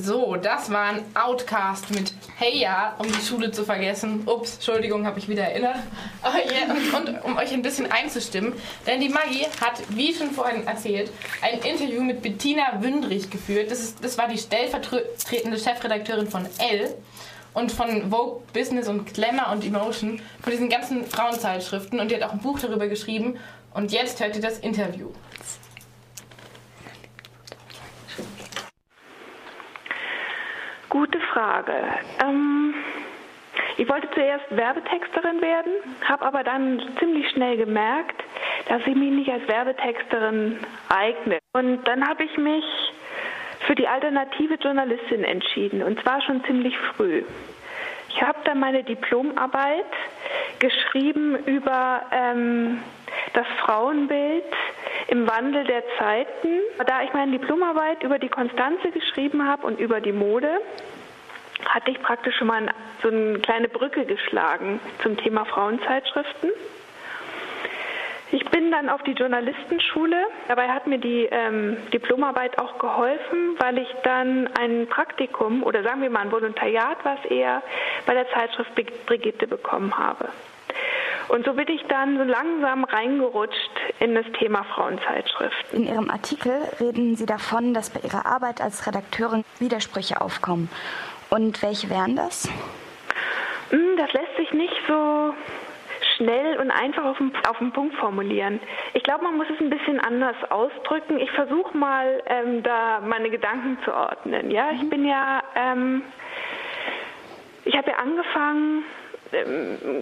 So, das war ein Outcast mit Hey ja, um die Schule zu vergessen. Ups, Entschuldigung, habe ich wieder erinnert. Oh yeah. und, und, um euch ein bisschen einzustimmen, denn die Maggie hat, wie schon vorhin erzählt, ein Interview mit Bettina Wündrich geführt. Das, ist, das war die stellvertretende Chefredakteurin von Elle und von Vogue Business und Glamour und Emotion, von diesen ganzen Frauenzeitschriften. Und die hat auch ein Buch darüber geschrieben. Und jetzt hört ihr das Interview. Gute Frage. Ähm, ich wollte zuerst Werbetexterin werden, habe aber dann ziemlich schnell gemerkt, dass ich mich nicht als Werbetexterin eigne. Und dann habe ich mich für die alternative Journalistin entschieden, und zwar schon ziemlich früh. Ich habe dann meine Diplomarbeit geschrieben über ähm, das Frauenbild im Wandel der Zeiten. Da ich meine Diplomarbeit über die Konstanze geschrieben habe und über die Mode, hatte ich praktisch schon mal so eine kleine Brücke geschlagen zum Thema Frauenzeitschriften. Ich bin dann auf die Journalistenschule. Dabei hat mir die ähm, Diplomarbeit auch geholfen, weil ich dann ein Praktikum oder sagen wir mal ein Volontariat, was eher bei der Zeitschrift Brigitte bekommen habe. Und so bin ich dann so langsam reingerutscht in das Thema Frauenzeitschriften. In Ihrem Artikel reden Sie davon, dass bei Ihrer Arbeit als Redakteurin Widersprüche aufkommen. Und welche wären das? Hm, das lässt sich nicht so schnell und einfach auf den, auf den Punkt formulieren. Ich glaube, man muss es ein bisschen anders ausdrücken. Ich versuche mal, ähm, da meine Gedanken zu ordnen. Ja, ich mhm. bin ja, ähm, ich habe ja angefangen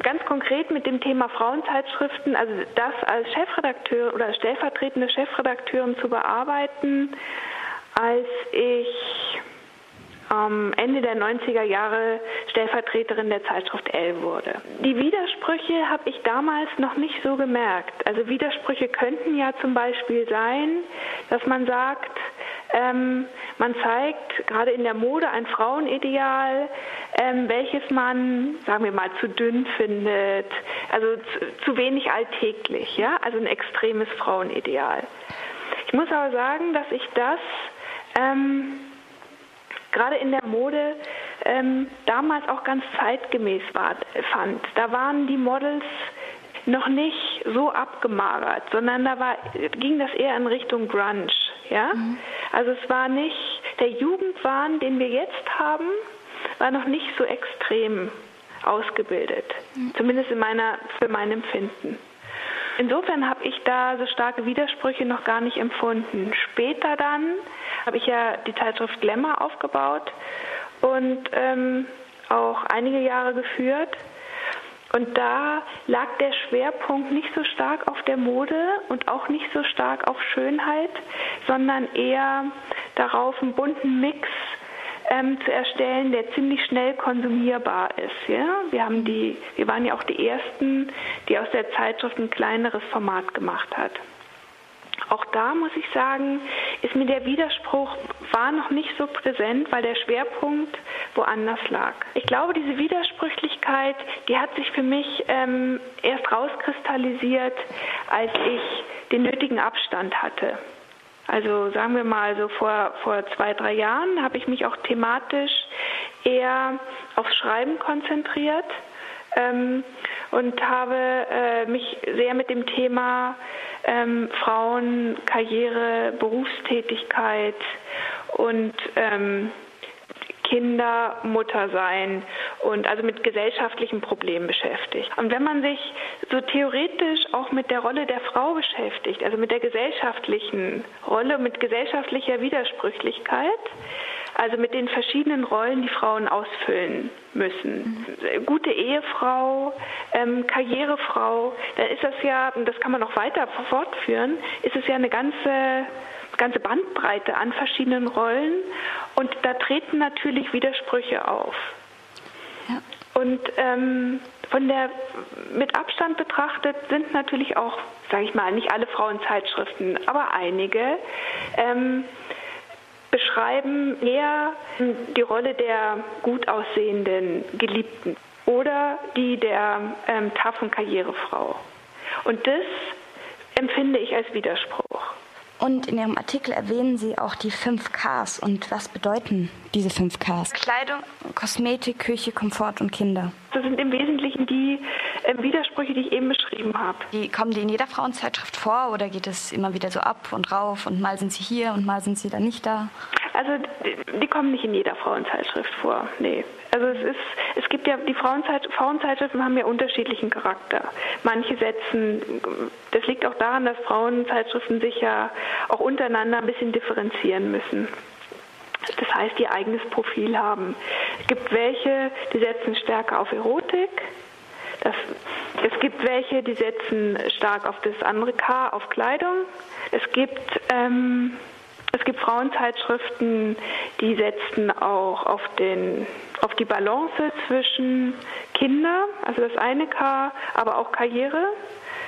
ganz konkret mit dem Thema Frauenzeitschriften, also das als Chefredakteur oder stellvertretende Chefredakteurin zu bearbeiten, als ich ähm, Ende der 90er Jahre Stellvertreterin der Zeitschrift L wurde. Die Widersprüche habe ich damals noch nicht so gemerkt. Also Widersprüche könnten ja zum Beispiel sein, dass man sagt, ähm, man zeigt gerade in der Mode ein Frauenideal, ähm, welches man, sagen wir mal, zu dünn findet, also zu, zu wenig alltäglich, ja, also ein extremes Frauenideal. Ich muss aber sagen, dass ich das ähm, gerade in der Mode ähm, damals auch ganz zeitgemäß war, fand. Da waren die Models noch nicht so abgemagert, sondern da war, ging das eher in Richtung Grunge. Ja? Mhm. Also es war nicht, der Jugendwahn, den wir jetzt haben, war noch nicht so extrem ausgebildet. Mhm. Zumindest in meiner, für mein Empfinden. Insofern habe ich da so starke Widersprüche noch gar nicht empfunden. Später dann habe ich ja die Zeitschrift Glamour aufgebaut und ähm, auch einige Jahre geführt. Und da lag der Schwerpunkt nicht so stark auf der Mode und auch nicht so stark auf Schönheit, sondern eher darauf, einen bunten Mix ähm, zu erstellen, der ziemlich schnell konsumierbar ist. Ja? Wir, haben die, wir waren ja auch die Ersten, die aus der Zeitschrift ein kleineres Format gemacht hat. Auch da muss ich sagen, ist mir der Widerspruch war noch nicht so präsent, weil der Schwerpunkt woanders lag. Ich glaube, diese Widersprüchlichkeit, die hat sich für mich ähm, erst rauskristallisiert, als ich den nötigen Abstand hatte. Also sagen wir mal so vor, vor zwei, drei Jahren habe ich mich auch thematisch eher aufs Schreiben konzentriert ähm, und habe äh, mich sehr mit dem Thema ähm, Frauen, Karriere, Berufstätigkeit und ähm, Kinder, Mutter sein und also mit gesellschaftlichen Problemen beschäftigt. Und wenn man sich so theoretisch auch mit der Rolle der Frau beschäftigt, also mit der gesellschaftlichen Rolle, mit gesellschaftlicher Widersprüchlichkeit, also mit den verschiedenen Rollen, die Frauen ausfüllen müssen. Gute Ehefrau, ähm, Karrierefrau, da ist das ja, das kann man noch weiter fortführen, ist es ja eine ganze ganze Bandbreite an verschiedenen Rollen und da treten natürlich Widersprüche auf. Und ähm, von der mit Abstand betrachtet sind natürlich auch, sage ich mal, nicht alle Frauenzeitschriften, aber einige ähm, beschreiben eher die Rolle der gut aussehenden Geliebten oder die der ähm, taffen Karrierefrau. Und das empfinde ich als Widerspruch. Und in Ihrem Artikel erwähnen Sie auch die 5 Ks. Und was bedeuten diese 5 Ks? Kleidung, Kosmetik, Küche, Komfort und Kinder. Das sind im Wesentlichen die äh, Widersprüche, die ich eben beschrieben habe. Die, kommen die in jeder Frauenzeitschrift vor oder geht es immer wieder so ab und rauf und mal sind sie hier und mal sind sie dann nicht da? Also die, die kommen nicht in jeder Frauenzeitschrift vor, nee. Also es ist, es gibt ja, die Frauenzeit, Frauenzeitschriften haben ja unterschiedlichen Charakter. Manche setzen, das liegt auch daran, dass Frauenzeitschriften sich ja auch untereinander ein bisschen differenzieren müssen. Das heißt, die eigenes Profil haben. Es gibt welche, die setzen stärker auf Erotik. Das, es gibt welche, die setzen stark auf das andere K, auf Kleidung. Es gibt ähm, es gibt Frauenzeitschriften, die setzen auch auf, den, auf die Balance zwischen Kinder, also das eine K, aber auch Karriere.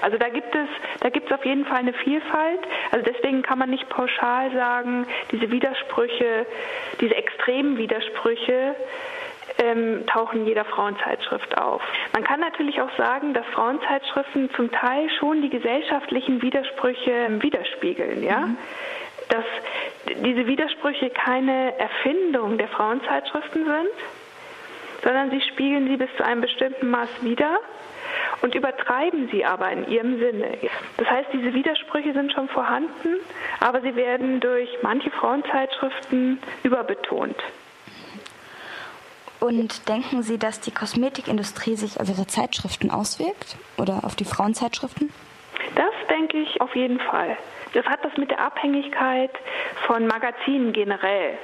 Also da gibt es, da gibt es auf jeden Fall eine Vielfalt. Also deswegen kann man nicht pauschal sagen, diese Widersprüche, diese extremen Widersprüche ähm, tauchen jeder Frauenzeitschrift auf. Man kann natürlich auch sagen, dass Frauenzeitschriften zum Teil schon die gesellschaftlichen Widersprüche widerspiegeln, ja. Mhm dass diese Widersprüche keine Erfindung der Frauenzeitschriften sind, sondern sie spiegeln sie bis zu einem bestimmten Maß wider und übertreiben sie aber in ihrem Sinne. Das heißt, diese Widersprüche sind schon vorhanden, aber sie werden durch manche Frauenzeitschriften überbetont. Und denken Sie, dass die Kosmetikindustrie sich auf Ihre Zeitschriften auswirkt oder auf die Frauenzeitschriften? Das denke ich auf jeden Fall. Das hat was mit der Abhängigkeit von Magazinen generell,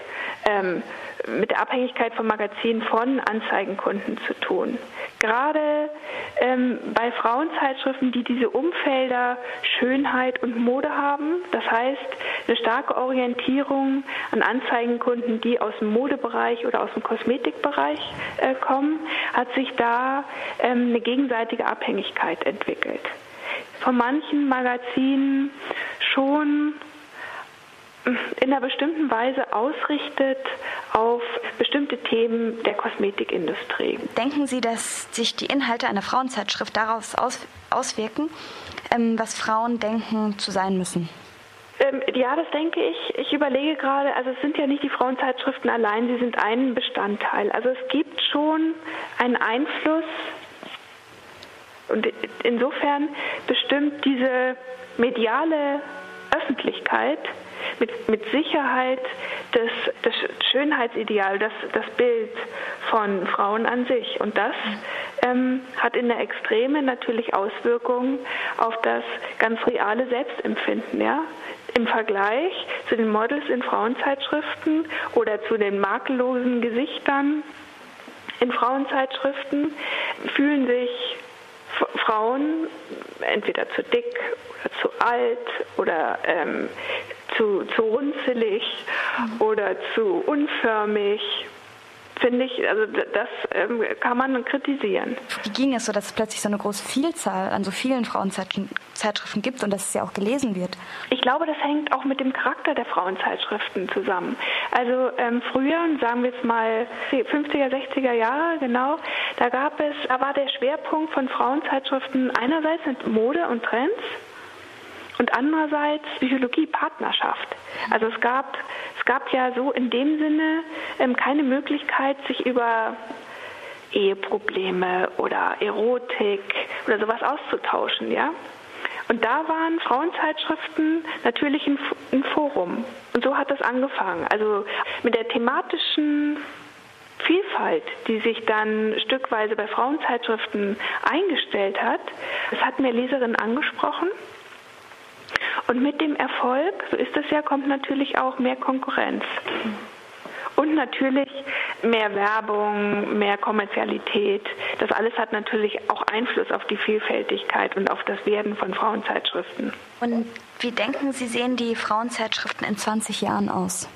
ähm, mit der Abhängigkeit von Magazinen von Anzeigenkunden zu tun. Gerade ähm, bei Frauenzeitschriften, die diese Umfelder Schönheit und Mode haben, das heißt eine starke Orientierung an Anzeigenkunden, die aus dem Modebereich oder aus dem Kosmetikbereich äh, kommen, hat sich da ähm, eine gegenseitige Abhängigkeit entwickelt von manchen Magazinen schon in einer bestimmten Weise ausrichtet auf bestimmte Themen der Kosmetikindustrie. Denken Sie, dass sich die Inhalte einer Frauenzeitschrift daraus aus, auswirken, ähm, was Frauen denken zu sein müssen? Ähm, ja, das denke ich. Ich überlege gerade, also es sind ja nicht die Frauenzeitschriften allein, sie sind ein Bestandteil. Also es gibt schon einen Einfluss und insofern bestimmt diese mediale Öffentlichkeit mit, mit Sicherheit das, das Schönheitsideal, das, das Bild von Frauen an sich. Und das ähm, hat in der Extreme natürlich Auswirkungen auf das ganz reale Selbstempfinden. Ja? Im Vergleich zu den Models in Frauenzeitschriften oder zu den makellosen Gesichtern in Frauenzeitschriften fühlen sich Frauen entweder zu dick oder zu alt oder ähm, zu, zu runzelig mhm. oder zu unförmig finde ich, also das ähm, kann man kritisieren. Wie ging es so, dass es plötzlich so eine große Vielzahl an so vielen Frauenzeitschriften gibt und dass es ja auch gelesen wird? Ich glaube, das hängt auch mit dem Charakter der Frauenzeitschriften zusammen. Also ähm, früher, sagen wir jetzt mal 50er, 60er Jahre, genau, da gab es, da war der Schwerpunkt von Frauenzeitschriften einerseits Mode und Trends und andererseits Psychologie, Partnerschaft. Also es gab, es gab ja so in dem Sinne ähm, keine Möglichkeit, sich über Eheprobleme oder Erotik oder sowas auszutauschen, ja. Und da waren Frauenzeitschriften natürlich ein, ein Forum. Und so hat das angefangen. Also mit der thematischen Vielfalt, die sich dann stückweise bei Frauenzeitschriften eingestellt hat, das hat mir Leserinnen angesprochen. Und mit dem Erfolg, so ist es ja, kommt natürlich auch mehr Konkurrenz. Und natürlich mehr Werbung, mehr Kommerzialität. Das alles hat natürlich auch Einfluss auf die Vielfältigkeit und auf das Werden von Frauenzeitschriften. Und wie denken Sie, sehen die Frauenzeitschriften in 20 Jahren aus?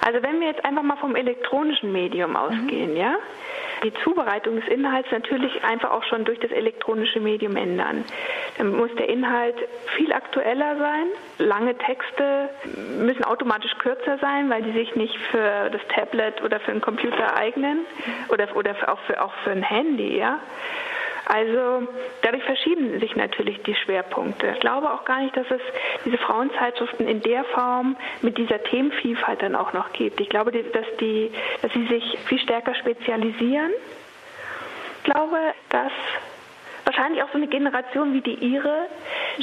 Also wenn wir jetzt einfach mal vom elektronischen Medium ausgehen, mhm. ja, die Zubereitung des Inhalts natürlich einfach auch schon durch das elektronische Medium ändern. Dann muss der Inhalt viel aktueller sein. Lange Texte müssen automatisch kürzer sein, weil die sich nicht für das Tablet oder für einen Computer eignen oder, oder auch, für, auch für ein Handy. Ja? Also dadurch verschieben sich natürlich die Schwerpunkte. Ich glaube auch gar nicht, dass es diese Frauenzeitschriften in der Form mit dieser Themenvielfalt dann auch noch gibt. Ich glaube, dass, die, dass sie sich viel stärker spezialisieren. Ich glaube, dass wahrscheinlich auch so eine Generation wie die ihre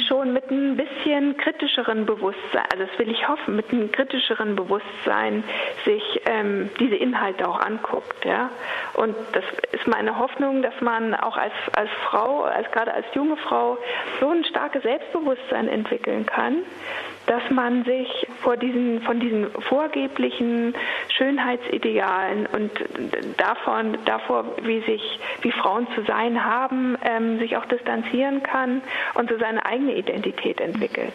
schon mit ein bisschen kritischeren Bewusstsein, also das will ich hoffen, mit einem kritischeren Bewusstsein sich ähm, diese Inhalte auch anguckt. Ja? Und das ist meine Hoffnung, dass man auch als, als Frau, als gerade als junge Frau, so ein starkes Selbstbewusstsein entwickeln kann, dass man sich vor diesen, von diesen vorgeblichen Schönheitsidealen und davon, davor, wie sich, wie Frauen zu sein haben, ähm, sich auch distanzieren kann und so seine eigene Identität entwickelt.